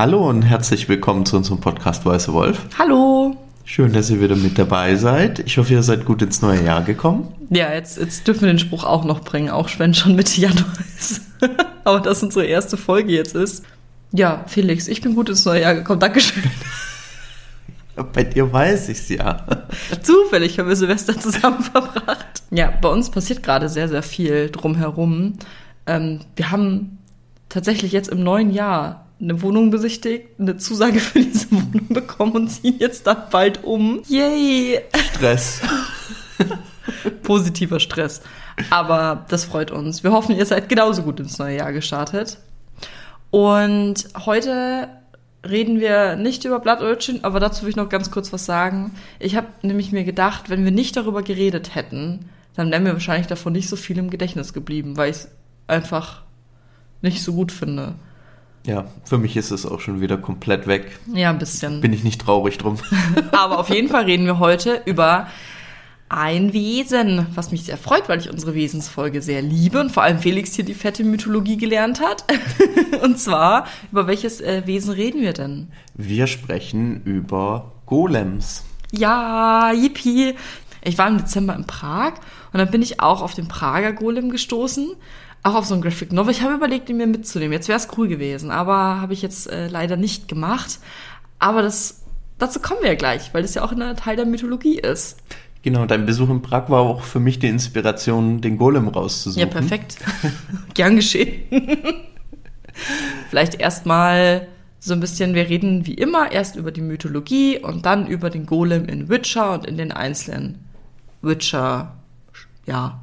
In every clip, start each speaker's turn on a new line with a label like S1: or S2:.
S1: Hallo und herzlich willkommen zu unserem Podcast Weiße Wolf.
S2: Hallo.
S1: Schön, dass ihr wieder mit dabei seid. Ich hoffe, ihr seid gut ins neue Jahr gekommen.
S2: Ja, jetzt, jetzt dürfen wir den Spruch auch noch bringen, auch wenn schon Mitte Januar ist. Aber das unsere erste Folge jetzt ist. Ja, Felix, ich bin gut ins neue Jahr gekommen. Dankeschön.
S1: Bei dir weiß ich's ja.
S2: Zufällig haben wir Silvester zusammen verbracht. Ja, bei uns passiert gerade sehr, sehr viel drumherum. Ähm, wir haben tatsächlich jetzt im neuen Jahr eine Wohnung besichtigt, eine Zusage für diese Wohnung bekommen und ziehen jetzt dann bald um. Yay!
S1: Stress.
S2: Positiver Stress. Aber das freut uns. Wir hoffen, ihr seid genauso gut ins neue Jahr gestartet. Und heute reden wir nicht über Blattölchen, aber dazu will ich noch ganz kurz was sagen. Ich habe nämlich mir gedacht, wenn wir nicht darüber geredet hätten, dann wären wir wahrscheinlich davon nicht so viel im Gedächtnis geblieben, weil ich es einfach nicht so gut finde.
S1: Ja, für mich ist es auch schon wieder komplett weg.
S2: Ja, ein bisschen.
S1: Bin ich nicht traurig drum.
S2: Aber auf jeden Fall reden wir heute über ein Wesen, was mich sehr freut, weil ich unsere Wesensfolge sehr liebe und vor allem Felix hier die fette Mythologie gelernt hat. und zwar, über welches äh, Wesen reden wir denn?
S1: Wir sprechen über Golems.
S2: Ja, yippie. Ich war im Dezember in Prag und dann bin ich auch auf den Prager Golem gestoßen auch auf so ein Graphic Novel. Ich habe überlegt, ihn mir mitzunehmen. Jetzt wäre es cool gewesen, aber habe ich jetzt äh, leider nicht gemacht. Aber das, dazu kommen wir ja gleich, weil das ja auch ein Teil der Mythologie ist.
S1: Genau, dein Besuch in Prag war auch für mich die Inspiration, den Golem rauszusuchen.
S2: Ja, perfekt. Gern geschehen. Vielleicht erstmal so ein bisschen, wir reden wie immer erst über die Mythologie und dann über den Golem in Witcher und in den einzelnen Witcher, ja,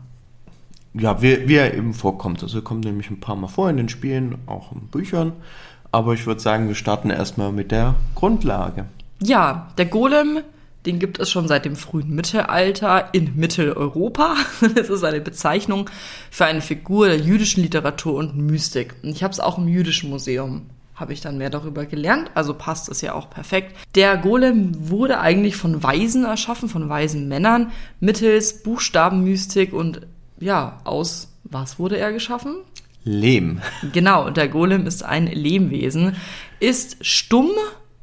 S1: ja, wie, wie er eben vorkommt. Also er kommt nämlich ein paar Mal vor in den Spielen, auch in Büchern. Aber ich würde sagen, wir starten erstmal mit der Grundlage.
S2: Ja, der Golem, den gibt es schon seit dem frühen Mittelalter in Mitteleuropa. Das ist eine Bezeichnung für eine Figur der jüdischen Literatur und Mystik. Und ich habe es auch im jüdischen Museum habe ich dann mehr darüber gelernt, also passt es ja auch perfekt. Der Golem wurde eigentlich von Weisen erschaffen, von weisen Männern, mittels Buchstabenmystik und ja, aus was wurde er geschaffen?
S1: Lehm.
S2: Genau, der Golem ist ein Lehmwesen, ist stumm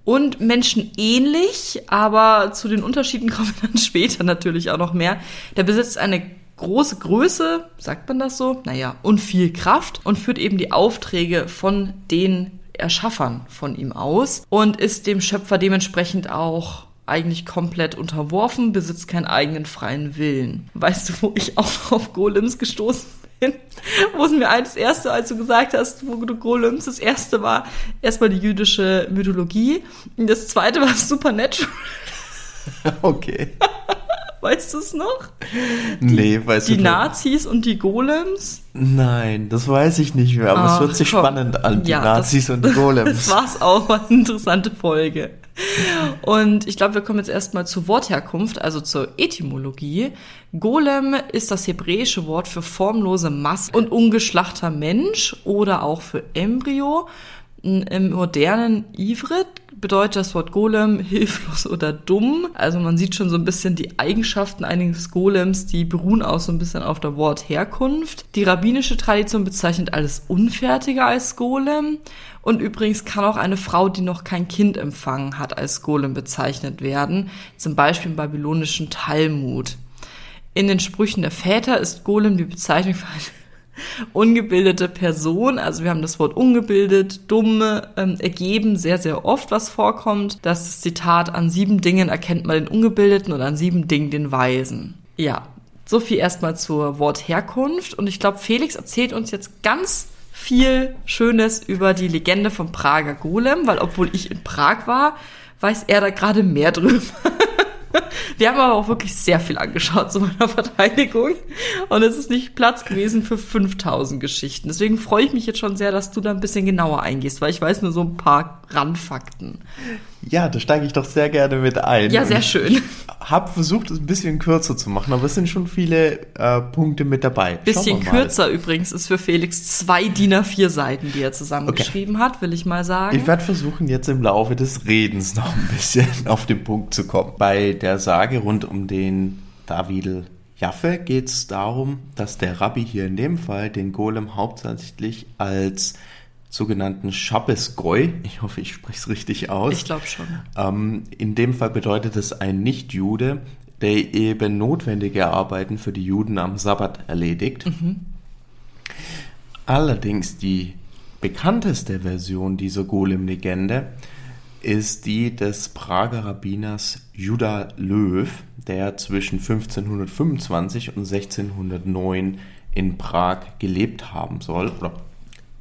S2: und menschenähnlich, aber zu den Unterschieden kommen wir dann später natürlich auch noch mehr. Der besitzt eine große Größe, sagt man das so? Naja, und viel Kraft und führt eben die Aufträge von den Erschaffern von ihm aus und ist dem Schöpfer dementsprechend auch eigentlich komplett unterworfen, besitzt keinen eigenen freien Willen. Weißt du, wo ich auch auf Golems gestoßen bin? Wo es mir als erste, als du gesagt hast, wo du Golems, das erste war erstmal die jüdische Mythologie. Und das zweite war Supernatural.
S1: Okay.
S2: Weißt du es noch?
S1: Nee, weißt
S2: die
S1: du
S2: Die Nazis und die Golems?
S1: Nein, das weiß ich nicht mehr, aber Ach, es hört sich komm. spannend an, die ja, Nazis das, und die Golems.
S2: Das war's auch, war eine interessante Folge. Und ich glaube, wir kommen jetzt erstmal zur Wortherkunft, also zur Etymologie. Golem ist das hebräische Wort für formlose Masse und ungeschlachter Mensch oder auch für Embryo. Im modernen Ivrit bedeutet das Wort Golem hilflos oder dumm. Also man sieht schon so ein bisschen die Eigenschaften einiges Golems, die beruhen auch so ein bisschen auf der Wortherkunft. Die rabbinische Tradition bezeichnet alles Unfertige als Golem. Und übrigens kann auch eine Frau, die noch kein Kind empfangen hat, als Golem bezeichnet werden. Zum Beispiel im babylonischen Talmud. In den Sprüchen der Väter ist Golem die Bezeichnung für eine ungebildete Person, also wir haben das Wort ungebildet, dumme, ähm, ergeben sehr, sehr oft, was vorkommt. Das Zitat, an sieben Dingen erkennt man den Ungebildeten und an sieben Dingen den Weisen. Ja, so viel erstmal zur Wortherkunft. Und ich glaube, Felix erzählt uns jetzt ganz viel Schönes über die Legende vom Prager Golem, weil obwohl ich in Prag war, weiß er da gerade mehr drüber. Wir haben aber auch wirklich sehr viel angeschaut zu meiner Verteidigung. Und es ist nicht Platz gewesen für 5000 Geschichten. Deswegen freue ich mich jetzt schon sehr, dass du da ein bisschen genauer eingehst, weil ich weiß nur so ein paar Randfakten.
S1: Ja, da steige ich doch sehr gerne mit ein.
S2: Ja, sehr schön.
S1: Habe versucht, es ein bisschen kürzer zu machen, aber es sind schon viele äh, Punkte mit dabei.
S2: Bisschen kürzer übrigens ist für Felix zwei DIN A4 Seiten, die er zusammengeschrieben okay. hat, will ich mal sagen.
S1: Ich werde versuchen, jetzt im Laufe des Redens noch ein bisschen auf den Punkt zu kommen. Bei der Sage rund um den David Jaffe geht es darum, dass der Rabbi hier in dem Fall den Golem hauptsächlich als sogenannten Shabbos-Goy. Ich hoffe, ich spreche es richtig aus.
S2: Ich glaube schon.
S1: Ähm, in dem Fall bedeutet es ein Nicht-Jude, der eben notwendige Arbeiten für die Juden am Sabbat erledigt. Allerdings die bekannteste Version dieser Golem-Legende ist die des Prager Rabbiners Judah Löw, der zwischen 1525 und 1609 in Prag gelebt haben soll. Oder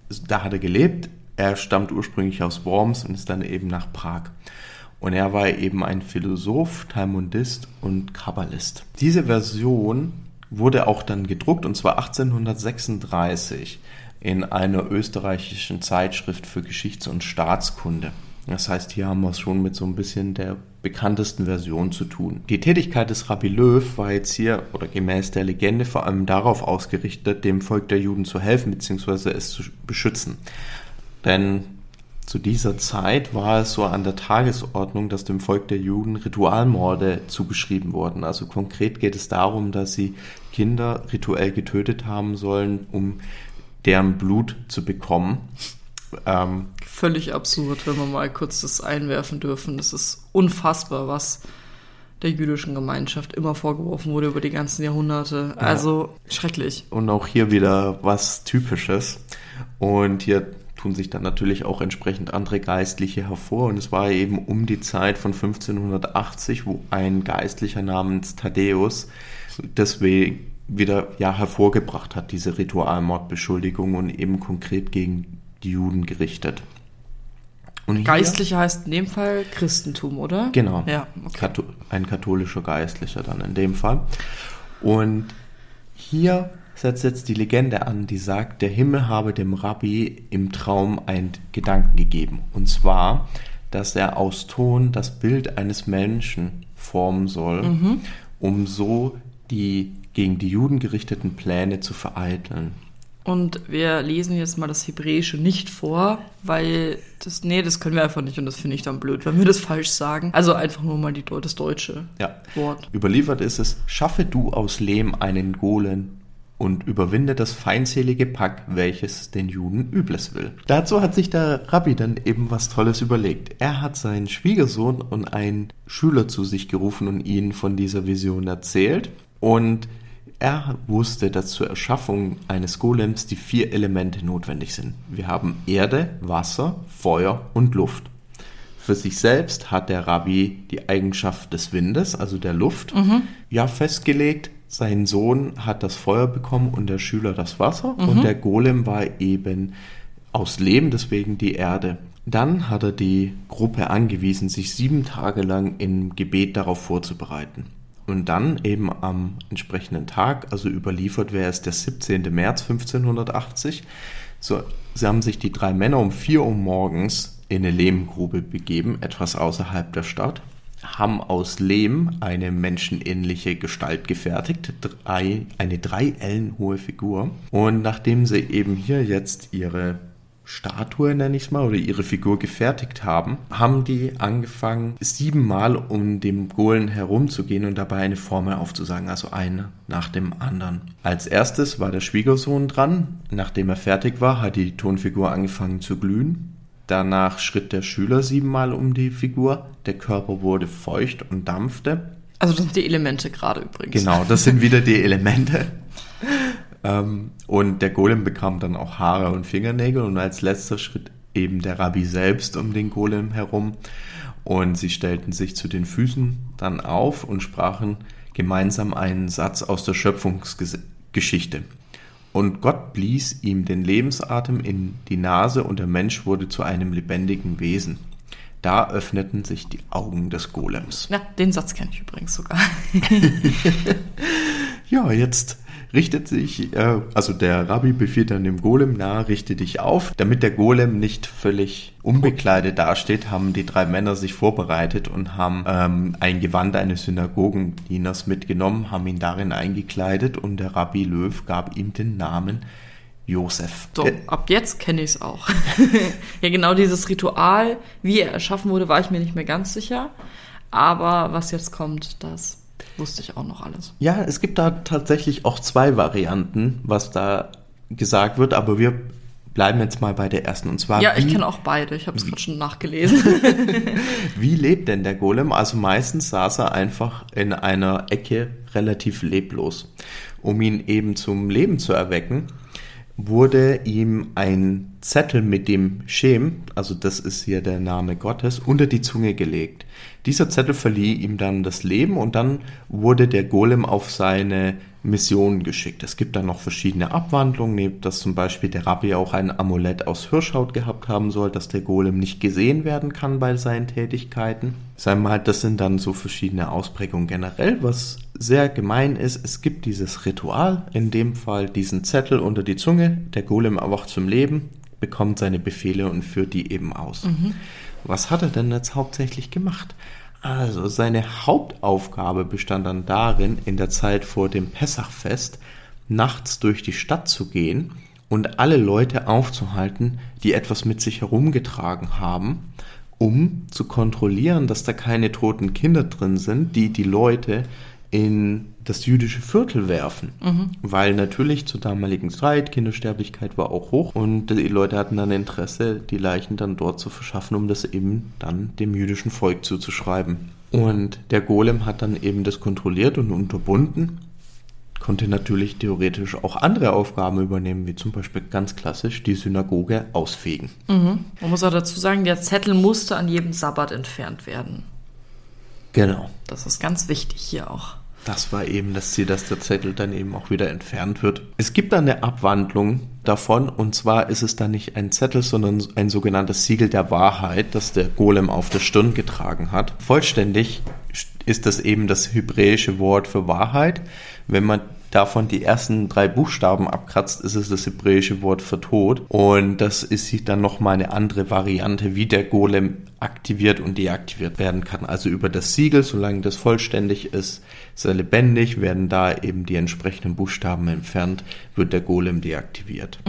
S1: da hat er gelebt. Er stammt ursprünglich aus Worms und ist dann eben nach Prag. Und er war eben ein Philosoph, Talmudist und Kabbalist. Diese Version wurde auch dann gedruckt und zwar 1836 in einer österreichischen Zeitschrift für Geschichts- und Staatskunde. Das heißt, hier haben wir es schon mit so ein bisschen der bekanntesten Version zu tun. Die Tätigkeit des Rabbi Löw war jetzt hier oder gemäß der Legende vor allem darauf ausgerichtet, dem Volk der Juden zu helfen bzw. es zu beschützen. Denn zu dieser Zeit war es so an der Tagesordnung, dass dem Volk der Juden Ritualmorde zugeschrieben wurden. Also konkret geht es darum, dass sie Kinder rituell getötet haben sollen, um deren Blut zu bekommen.
S2: Ähm, Völlig absurd, wenn wir mal kurz das einwerfen dürfen. Das ist unfassbar, was der jüdischen Gemeinschaft immer vorgeworfen wurde über die ganzen Jahrhunderte. Also ja. schrecklich.
S1: Und auch hier wieder was Typisches. Und hier tun sich dann natürlich auch entsprechend andere Geistliche hervor. Und es war eben um die Zeit von 1580, wo ein Geistlicher namens Thaddäus deswegen wieder ja hervorgebracht hat, diese Ritualmordbeschuldigung und eben konkret gegen die Juden gerichtet.
S2: Und Geistlicher heißt in dem Fall Christentum, oder?
S1: Genau.
S2: Ja,
S1: okay. ein katholischer Geistlicher dann in dem Fall. Und hier setzt jetzt die Legende an, die sagt, der Himmel habe dem Rabbi im Traum einen Gedanken gegeben. Und zwar, dass er aus Ton das Bild eines Menschen formen soll, mhm. um so die gegen die Juden gerichteten Pläne zu vereiteln.
S2: Und wir lesen jetzt mal das Hebräische nicht vor, weil das, nee, das können wir einfach nicht und das finde ich dann blöd, wenn wir das falsch sagen. Also einfach nur mal die, das deutsche
S1: ja. Wort. Überliefert ist es, schaffe du aus Lehm einen Golem und überwinde das feindselige Pack, welches den Juden Übles will. Dazu hat sich der Rabbi dann eben was Tolles überlegt. Er hat seinen Schwiegersohn und einen Schüler zu sich gerufen und ihnen von dieser Vision erzählt. Und er wusste, dass zur Erschaffung eines Golems die vier Elemente notwendig sind. Wir haben Erde, Wasser, Feuer und Luft. Für sich selbst hat der Rabbi die Eigenschaft des Windes, also der Luft, mhm. ja festgelegt. Sein Sohn hat das Feuer bekommen und der Schüler das Wasser. Mhm. Und der Golem war eben aus Lehm, deswegen die Erde. Dann hat er die Gruppe angewiesen, sich sieben Tage lang im Gebet darauf vorzubereiten. Und dann eben am entsprechenden Tag, also überliefert wäre es der 17. März 1580, so, sie haben sich die drei Männer um 4 Uhr morgens in eine Lehmgrube begeben, etwas außerhalb der Stadt, haben aus Lehm eine menschenähnliche Gestalt gefertigt, drei, eine drei Ellen hohe Figur. Und nachdem sie eben hier jetzt ihre Statue, nenne ich es mal, oder ihre Figur gefertigt haben, haben die angefangen, siebenmal um den Golem herumzugehen und dabei eine Formel aufzusagen, also eine nach dem anderen. Als erstes war der Schwiegersohn dran. Nachdem er fertig war, hat die Tonfigur angefangen zu glühen. Danach schritt der Schüler siebenmal um die Figur. Der Körper wurde feucht und dampfte.
S2: Also das sind die Elemente gerade übrigens.
S1: Genau, das sind wieder die Elemente. Ähm, und der Golem bekam dann auch Haare und Fingernägel und als letzter Schritt eben der Rabbi selbst um den Golem herum. Und sie stellten sich zu den Füßen dann auf und sprachen gemeinsam einen Satz aus der Schöpfungsgeschichte. Und Gott blies ihm den Lebensatem in die Nase und der Mensch wurde zu einem lebendigen Wesen. Da öffneten sich die Augen des Golems.
S2: Ja, den Satz kenne ich übrigens sogar.
S1: ja, jetzt richtet sich, äh, also der Rabbi befiehlt dann dem Golem, na, richte dich auf. Damit der Golem nicht völlig unbekleidet dasteht, haben die drei Männer sich vorbereitet und haben ähm, ein Gewand eines Synagogendieners mitgenommen, haben ihn darin eingekleidet und der Rabbi Löw gab ihm den Namen Josef.
S2: So, ab jetzt kenne ich es auch. ja, genau dieses Ritual, wie er erschaffen wurde, war ich mir nicht mehr ganz sicher. Aber was jetzt kommt, das wusste ich auch noch alles.
S1: Ja, es gibt da tatsächlich auch zwei Varianten, was da gesagt wird, aber wir bleiben jetzt mal bei der ersten. Und zwar.
S2: Ja, ich kenne auch beide. Ich habe es gerade schon nachgelesen.
S1: Wie lebt denn der Golem? Also meistens saß er einfach in einer Ecke relativ leblos. Um ihn eben zum Leben zu erwecken, wurde ihm ein Zettel mit dem Schem, also das ist hier der Name Gottes, unter die Zunge gelegt. Dieser Zettel verlieh ihm dann das Leben und dann wurde der Golem auf seine Mission geschickt. Es gibt dann noch verschiedene Abwandlungen, neben dass zum Beispiel der Rabbi auch ein Amulett aus Hirschhaut gehabt haben soll, dass der Golem nicht gesehen werden kann bei seinen Tätigkeiten. Sagen wir das sind dann so verschiedene Ausprägungen generell. Was sehr gemein ist, es gibt dieses Ritual, in dem Fall diesen Zettel unter die Zunge, der Golem erwacht zum Leben, bekommt seine Befehle und führt die eben aus. Was hat er denn jetzt hauptsächlich gemacht? Also seine Hauptaufgabe bestand dann darin, in der Zeit vor dem Pessachfest nachts durch die Stadt zu gehen und alle Leute aufzuhalten, die etwas mit sich herumgetragen haben, um zu kontrollieren, dass da keine toten Kinder drin sind, die die Leute in das jüdische Viertel werfen. Weil natürlich zur damaligen Zeit, Kindersterblichkeit war auch hoch und die Leute hatten dann Interesse, die Leichen dann dort zu verschaffen, um das eben dann dem jüdischen Volk zuzuschreiben. Und der Golem hat dann eben das kontrolliert und unterbunden, konnte natürlich theoretisch auch andere Aufgaben übernehmen, wie zum Beispiel ganz klassisch die Synagoge ausfegen.
S2: Man muss auch dazu sagen, der Zettel musste an jedem Sabbat entfernt werden.
S1: Genau.
S2: Das ist ganz wichtig hier auch.
S1: Das war eben das Ziel, dass der Zettel dann eben auch wieder entfernt wird. Es gibt dann eine Abwandlung davon und zwar ist es dann nicht ein Zettel, sondern ein sogenanntes Siegel der Wahrheit, das der Golem auf der Stirn getragen hat. Vollständig ist das eben das hebräische Wort für Wahrheit. Wenn man davon die ersten drei Buchstaben abkratzt, ist es das hebräische Wort für Tod. Und das ist dann nochmal eine andere Variante, wie der Golem aktiviert und deaktiviert werden kann. Also über das Siegel, solange das vollständig ist, sehr lebendig, werden da eben die entsprechenden Buchstaben entfernt, wird der Golem deaktiviert.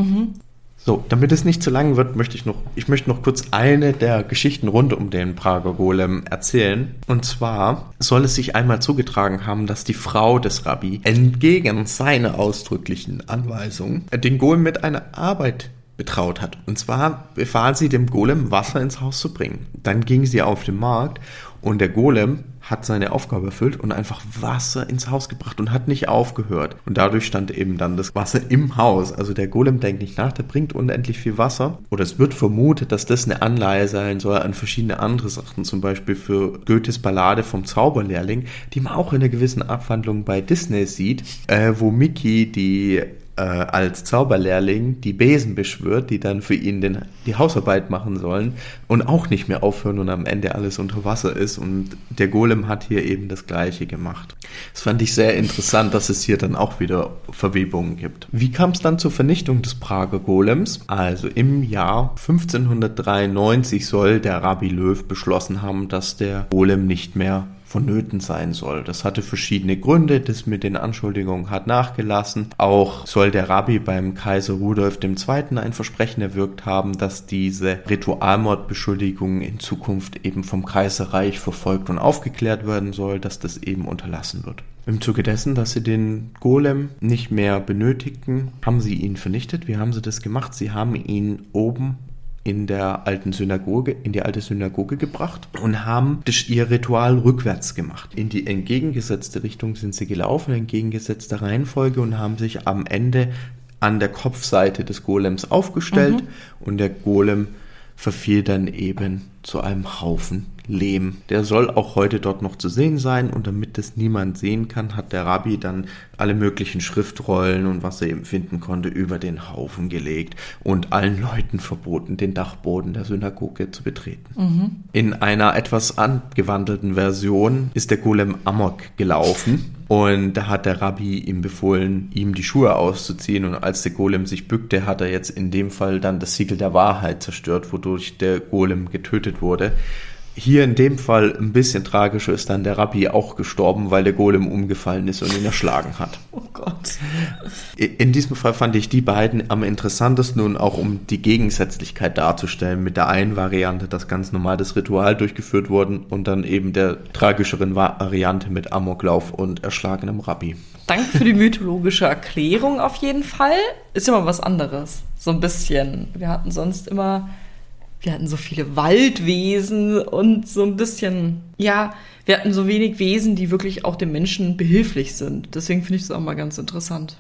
S1: So, damit es nicht zu lang wird, möchte ich noch, ich möchte noch kurz eine der Geschichten rund um den Prager Golem erzählen. Und zwar soll es sich einmal zugetragen haben, dass die Frau des Rabbi entgegen seiner ausdrücklichen Anweisung den Golem mit einer Arbeit betraut hat. Und zwar befahl sie dem Golem, Wasser ins Haus zu bringen. Dann ging sie auf den Markt und der Golem hat seine Aufgabe erfüllt und einfach Wasser ins Haus gebracht und hat nicht aufgehört. Und dadurch stand eben dann das Wasser im Haus. Also der Golem denkt nicht nach, der bringt unendlich viel Wasser. Oder es wird vermutet, dass das eine Anleihe sein soll an verschiedene andere Sachen. Zum Beispiel für Goethes Ballade vom Zauberlehrling, die man auch in einer gewissen Abwandlung bei Disney sieht, äh, wo Mickey die äh, als Zauberlehrling die Besen beschwört, die dann für ihn den, die Hausarbeit machen sollen und auch nicht mehr aufhören und am Ende alles unter Wasser ist. Und der Golem hat hier eben das Gleiche gemacht. Das fand ich sehr interessant, dass es hier dann auch wieder Verwebungen gibt. Wie kam es dann zur Vernichtung des Prager Golems? Also im Jahr 1593 soll der Rabbi Löw beschlossen haben, dass der Golem nicht mehr vonnöten sein soll. Das hatte verschiedene Gründe, das mit den Anschuldigungen hat nachgelassen. Auch soll der Rabbi beim Kaiser Rudolf II. ein Versprechen erwirkt haben, dass diese Ritualmordbeschuldigungen in Zukunft eben vom Kaiserreich verfolgt und aufgeklärt werden soll, dass das eben unterlassen wird. Im Zuge dessen, dass sie den Golem nicht mehr benötigten, haben sie ihn vernichtet. Wie haben sie das gemacht? Sie haben ihn oben in der alten Synagoge, in die alte Synagoge gebracht und haben ihr Ritual rückwärts gemacht. In die entgegengesetzte Richtung sind sie gelaufen, in entgegengesetzter Reihenfolge und haben sich am Ende an der Kopfseite des Golems aufgestellt und der Golem verfiel dann eben zu einem Haufen Lehm. Der soll auch heute dort noch zu sehen sein und damit das niemand sehen kann, hat der Rabbi dann alle möglichen Schriftrollen und was er eben finden konnte über den Haufen gelegt und allen Leuten verboten, den Dachboden der Synagoge zu betreten. In einer etwas angewandelten Version ist der Golem Amok gelaufen und da hat der Rabbi ihm befohlen, ihm die Schuhe auszuziehen. Und als der Golem sich bückte, hat er jetzt in dem Fall dann das Siegel der Wahrheit zerstört, wodurch der Golem getötet wurde. Hier in dem Fall ein bisschen tragischer ist dann der Rabbi auch gestorben, weil der Golem umgefallen ist und ihn erschlagen hat.
S2: Oh Gott.
S1: In diesem Fall fand ich die beiden am interessantesten und auch um die Gegensätzlichkeit darzustellen. Mit der einen Variante, dass ganz normal das Ritual durchgeführt worden und dann eben der tragischeren Variante mit Amoklauf und erschlagenem Rabbi.
S2: Danke für die mythologische Erklärung auf jeden Fall. Ist immer was anderes. So ein bisschen. Wir hatten sonst immer wir hatten so viele Waldwesen und so ein bisschen, ja, wir hatten so wenig Wesen, die wirklich auch dem Menschen behilflich sind. Deswegen finde ich es auch mal ganz interessant.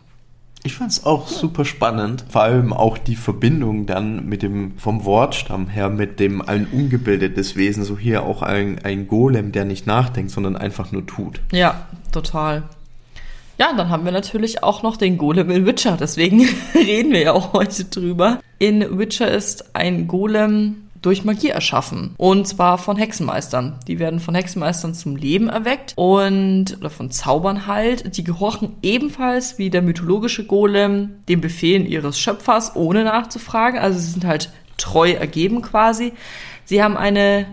S1: Ich fand es auch super spannend, vor allem auch die Verbindung dann mit dem, vom Wortstamm her, mit dem ein ungebildetes Wesen, so hier auch ein, ein Golem, der nicht nachdenkt, sondern einfach nur tut.
S2: Ja, total. Ja, dann haben wir natürlich auch noch den Golem in Witcher, deswegen reden wir ja auch heute drüber. In Witcher ist ein Golem durch Magie erschaffen. Und zwar von Hexenmeistern. Die werden von Hexenmeistern zum Leben erweckt und, oder von Zaubern halt. Die gehorchen ebenfalls wie der mythologische Golem den Befehlen ihres Schöpfers, ohne nachzufragen. Also sie sind halt treu ergeben quasi. Sie haben eine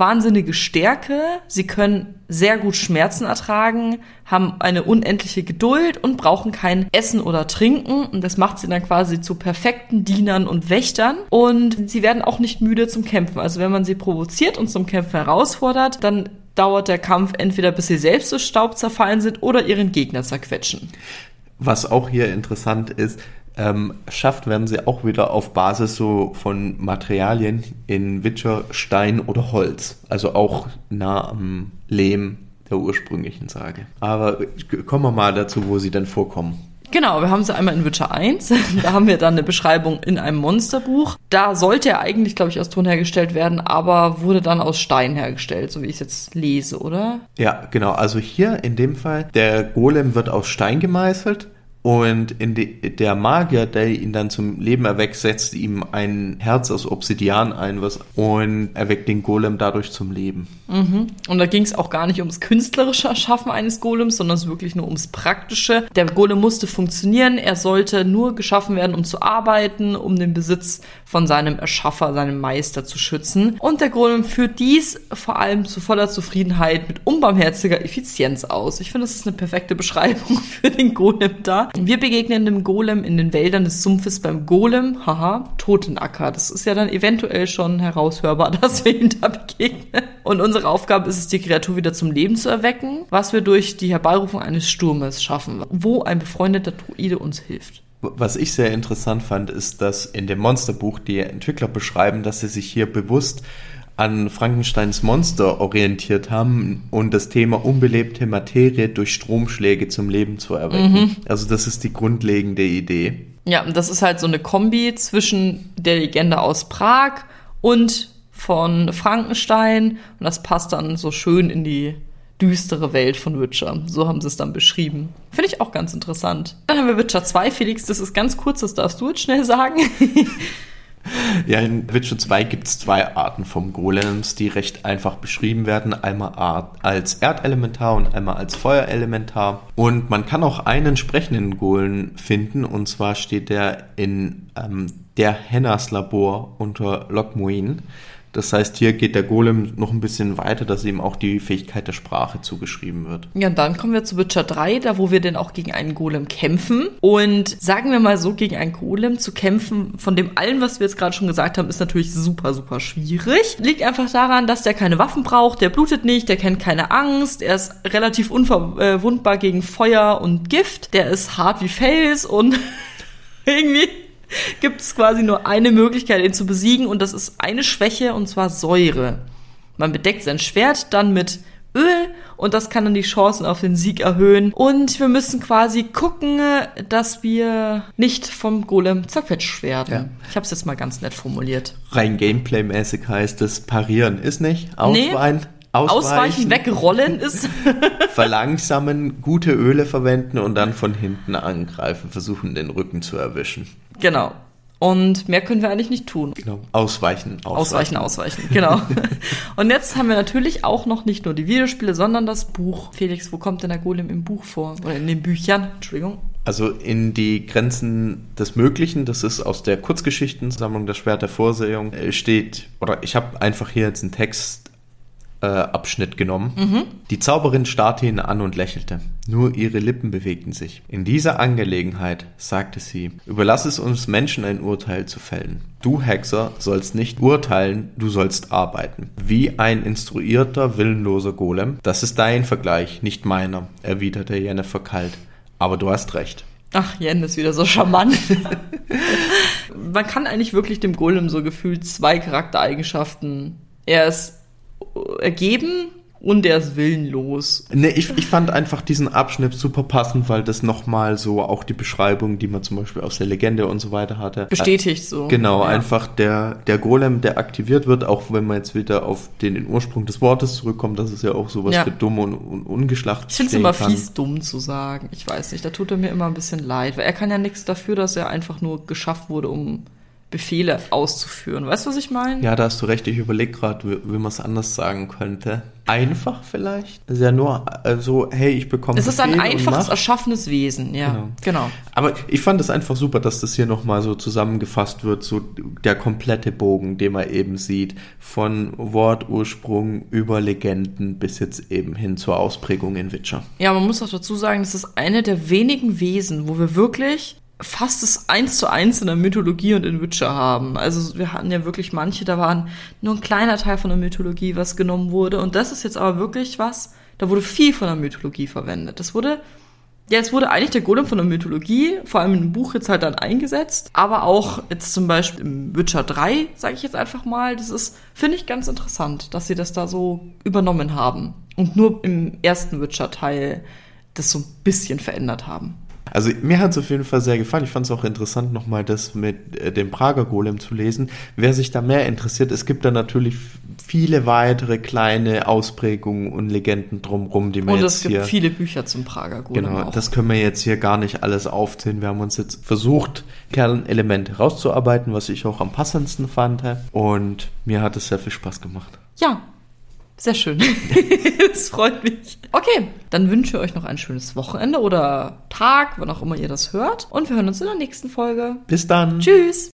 S2: wahnsinnige Stärke, sie können sehr gut Schmerzen ertragen, haben eine unendliche Geduld und brauchen kein Essen oder Trinken. Und das macht sie dann quasi zu perfekten Dienern und Wächtern. Und sie werden auch nicht müde zum Kämpfen. Also wenn man sie provoziert und zum Kämpfen herausfordert, dann dauert der Kampf entweder bis sie selbst zu Staub zerfallen sind oder ihren Gegner zerquetschen.
S1: Was auch hier interessant ist, ähm, schafft, werden sie auch wieder auf Basis so von Materialien in Witcher, Stein oder Holz. Also auch nah am Lehm der ursprünglichen Sage. Aber kommen wir mal dazu, wo sie dann vorkommen.
S2: Genau, wir haben sie einmal in Witcher 1. Da haben wir dann eine Beschreibung in einem Monsterbuch. Da sollte er eigentlich, glaube ich, aus Ton hergestellt werden, aber wurde dann aus Stein hergestellt, so wie ich es jetzt lese, oder?
S1: Ja, genau. Also hier in dem Fall, der Golem wird aus Stein gemeißelt und de, der Magier, der ihn dann zum Leben erweckt, setzt ihm ein Herz aus Obsidian ein was, und erweckt den Golem dadurch zum Leben.
S2: Mhm. Und da ging es auch gar nicht ums künstlerische Erschaffen eines Golems, sondern es wirklich nur ums Praktische. Der Golem musste funktionieren, er sollte nur geschaffen werden, um zu arbeiten, um den Besitz von seinem Erschaffer, seinem Meister zu schützen. Und der Golem führt dies vor allem zu voller Zufriedenheit mit unbarmherziger Effizienz aus. Ich finde, das ist eine perfekte Beschreibung für den Golem da. Wir begegnen dem Golem in den Wäldern des Sumpfes beim Golem, haha, Totenacker. Das ist ja dann eventuell schon heraushörbar, dass wir ihm da begegnen. Und unsere Aufgabe ist es, die Kreatur wieder zum Leben zu erwecken, was wir durch die Herbeirufung eines Sturmes schaffen, wo ein befreundeter Druide uns hilft.
S1: Was ich sehr interessant fand, ist, dass in dem Monsterbuch die Entwickler beschreiben, dass sie sich hier bewusst an Frankensteins Monster orientiert haben und das Thema unbelebte Materie durch Stromschläge zum Leben zu erwecken. Mhm. Also das ist die grundlegende Idee.
S2: Ja, und das ist halt so eine Kombi zwischen der Legende aus Prag und von Frankenstein und das passt dann so schön in die düstere Welt von Witcher. So haben sie es dann beschrieben. Finde ich auch ganz interessant. Dann haben wir Witcher 2, Felix, das ist ganz kurz, das darfst du jetzt schnell sagen.
S1: Ja, in Witcher 2 gibt es zwei Arten vom Golems, die recht einfach beschrieben werden. Einmal als Erdelementar und einmal als Feuerelementar. Und man kann auch einen sprechenden Golem finden, und zwar steht der in ähm, der Hennas Labor unter Lokmuin. Das heißt, hier geht der Golem noch ein bisschen weiter, dass ihm auch die Fähigkeit der Sprache zugeschrieben wird.
S2: Ja, und dann kommen wir zu Witcher 3, da wo wir denn auch gegen einen Golem kämpfen. Und sagen wir mal so, gegen einen Golem zu kämpfen, von dem allen, was wir jetzt gerade schon gesagt haben, ist natürlich super, super schwierig. Liegt einfach daran, dass der keine Waffen braucht, der blutet nicht, der kennt keine Angst, er ist relativ unverwundbar gegen Feuer und Gift, der ist hart wie Fels und irgendwie gibt es quasi nur eine Möglichkeit, ihn zu besiegen und das ist eine Schwäche und zwar Säure. Man bedeckt sein Schwert dann mit Öl und das kann dann die Chancen auf den Sieg erhöhen. Und wir müssen quasi gucken, dass wir nicht vom Golem zerquetscht werden. Ja. Ich habe es jetzt mal ganz nett formuliert.
S1: Rein Gameplay-mäßig heißt es, parieren ist nicht, ausweichen. Nee.
S2: Ausweichen, Ausweichen, wegrollen ist.
S1: verlangsamen, gute Öle verwenden und dann von hinten angreifen, versuchen den Rücken zu erwischen.
S2: Genau. Und mehr können wir eigentlich nicht tun.
S1: Genau. Ausweichen,
S2: ausweichen. Ausweichen, ausweichen, genau. und jetzt haben wir natürlich auch noch nicht nur die Videospiele, sondern das Buch. Felix, wo kommt denn der Golem im Buch vor? Oder in den Büchern? Entschuldigung.
S1: Also in die Grenzen des Möglichen, das ist aus der Kurzgeschichtensammlung Das Schwert der Vorsehung, äh, steht, oder ich habe einfach hier jetzt einen Text äh, Abschnitt genommen. Die Zauberin starrte ihn an und lächelte. Nur ihre Lippen bewegten sich. In dieser Angelegenheit, sagte sie, überlass es uns Menschen ein Urteil zu fällen. Du, Hexer, sollst nicht urteilen, du sollst arbeiten. Wie ein instruierter, willenloser Golem. Das ist dein Vergleich, nicht meiner, erwiderte Jennifer kalt. Aber du hast recht.
S2: Ach, Jen ist wieder so charmant. Man kann eigentlich wirklich dem Golem so gefühlt zwei Charaktereigenschaften. Er ist ergeben und er ist willenlos.
S1: Nee, ich, ich fand einfach diesen Abschnitt super passend, weil das nochmal so auch die Beschreibung, die man zum Beispiel aus der Legende und so weiter hatte.
S2: Bestätigt so.
S1: Genau,
S2: Ja.
S1: einfach der, der Golem, der aktiviert wird, auch wenn man jetzt wieder auf den, den Ursprung des Wortes zurückkommt, dass es ja auch sowas
S2: Ja.
S1: für dumm und, und ungeschlacht
S2: Ich finde es immer
S1: kann.
S2: fies, dumm zu sagen. Ich weiß nicht, da tut er mir immer ein bisschen leid, weil er kann ja nichts dafür, dass er einfach nur geschafft wurde, um Befehle auszuführen. Weißt du, was ich meine?
S1: Ja, da hast du recht. Ich überlege gerade, wie, man es anders sagen könnte. Einfach vielleicht? Das ist ja nur so, hey, ich bekomme
S2: Es ist ein
S1: Befehl
S2: einfaches, erschaffenes Wesen, ja.
S1: Genau.
S2: Genau.
S1: Aber ich fand es einfach super, dass das hier nochmal so zusammengefasst wird, so der komplette Bogen, den man eben sieht, von Wortursprung über Legenden bis jetzt eben hin zur Ausprägung in Witcher.
S2: Ja, man muss auch dazu sagen, das ist eine der wenigen Wesen, wo wir wirklich fast das eins zu eins in der Mythologie und in Witcher haben. Also wir hatten ja wirklich manche, da waren nur ein kleiner Teil von der Mythologie, was genommen wurde. Und das ist jetzt aber wirklich was, da wurde viel von der Mythologie verwendet. Das wurde, ja, es wurde eigentlich der Golem von der Mythologie, vor allem im Buch jetzt halt dann eingesetzt, aber auch jetzt zum Beispiel im Witcher 3, sage ich jetzt einfach mal, das ist, finde ich ganz interessant, dass sie das da so übernommen haben und nur im ersten Witcher-Teil das so ein bisschen verändert haben.
S1: Also mir hat es auf jeden Fall sehr gefallen. Ich fand es auch interessant, nochmal das mit äh, dem Prager Golem zu lesen. Wer sich da mehr interessiert, es gibt da natürlich viele weitere kleine Ausprägungen und Legenden drumrum, die man
S2: Und
S1: jetzt
S2: es gibt
S1: hier...
S2: viele Bücher zum Prager Golem
S1: Genau,
S2: auch.
S1: das können wir jetzt hier gar nicht alles aufzählen. Wir haben uns jetzt versucht, Kernelemente rauszuarbeiten, was ich auch am passendsten fand. Und mir hat es sehr viel Spaß gemacht.
S2: Ja, sehr schön. das freut mich. Okay, dann wünsche ich euch noch ein schönes Wochenende oder Tag, wann auch immer ihr das hört. Und wir hören uns in der nächsten Folge.
S1: Bis dann.
S2: Tschüss.